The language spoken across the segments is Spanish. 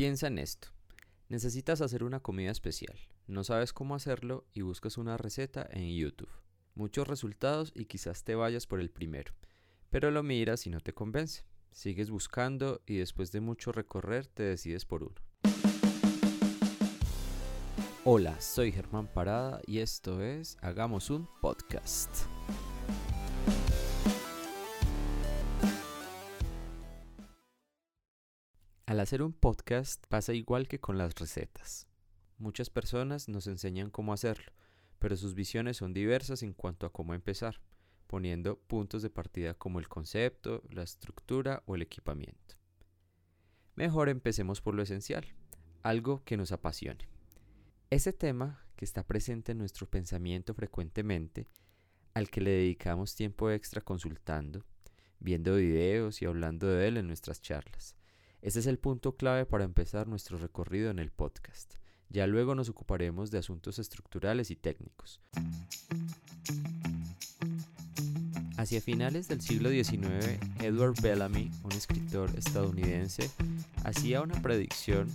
Piensa en esto. Necesitas hacer una comida especial, no sabes cómo hacerlo y buscas una receta en YouTube. Muchos resultados y quizás te vayas por el primero, pero lo miras y no te convence. Sigues buscando y después de mucho recorrer te decides por uno. Hola, soy Germán Parada y esto es Hagamos un podcast. Al hacer un podcast pasa igual que con las recetas. Muchas personas nos enseñan cómo hacerlo, pero sus visiones son diversas en cuanto a cómo empezar, poniendo puntos de partida como el concepto, la estructura o el equipamiento. Mejor empecemos por lo esencial, algo que nos apasione. Ese tema que está presente en nuestro pensamiento frecuentemente, al que le dedicamos tiempo extra consultando, viendo videos y hablando de él en nuestras charlas ese es el punto clave para empezar nuestro recorrido en el podcast. Ya luego nos ocuparemos de asuntos estructurales y técnicos. Hacia finales del siglo XIX, Edward Bellamy, un escritor estadounidense, hacía una predicción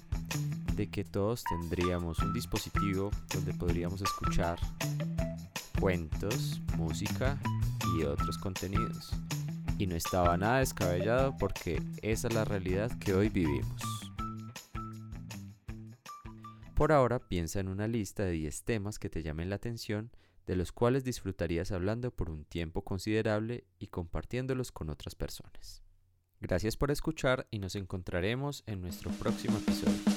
de que todos tendríamos un dispositivo donde podríamos escuchar cuentos, música y otros contenidos y no estaba nada descabellado porque esa es la realidad que hoy vivimos. Por ahora piensa en una lista de 10 temas que te llamen la atención, de los cuales disfrutarías hablando por un tiempo considerable y compartiéndolos con otras personas. Gracias por escuchar y nos encontraremos en nuestro próximo episodio.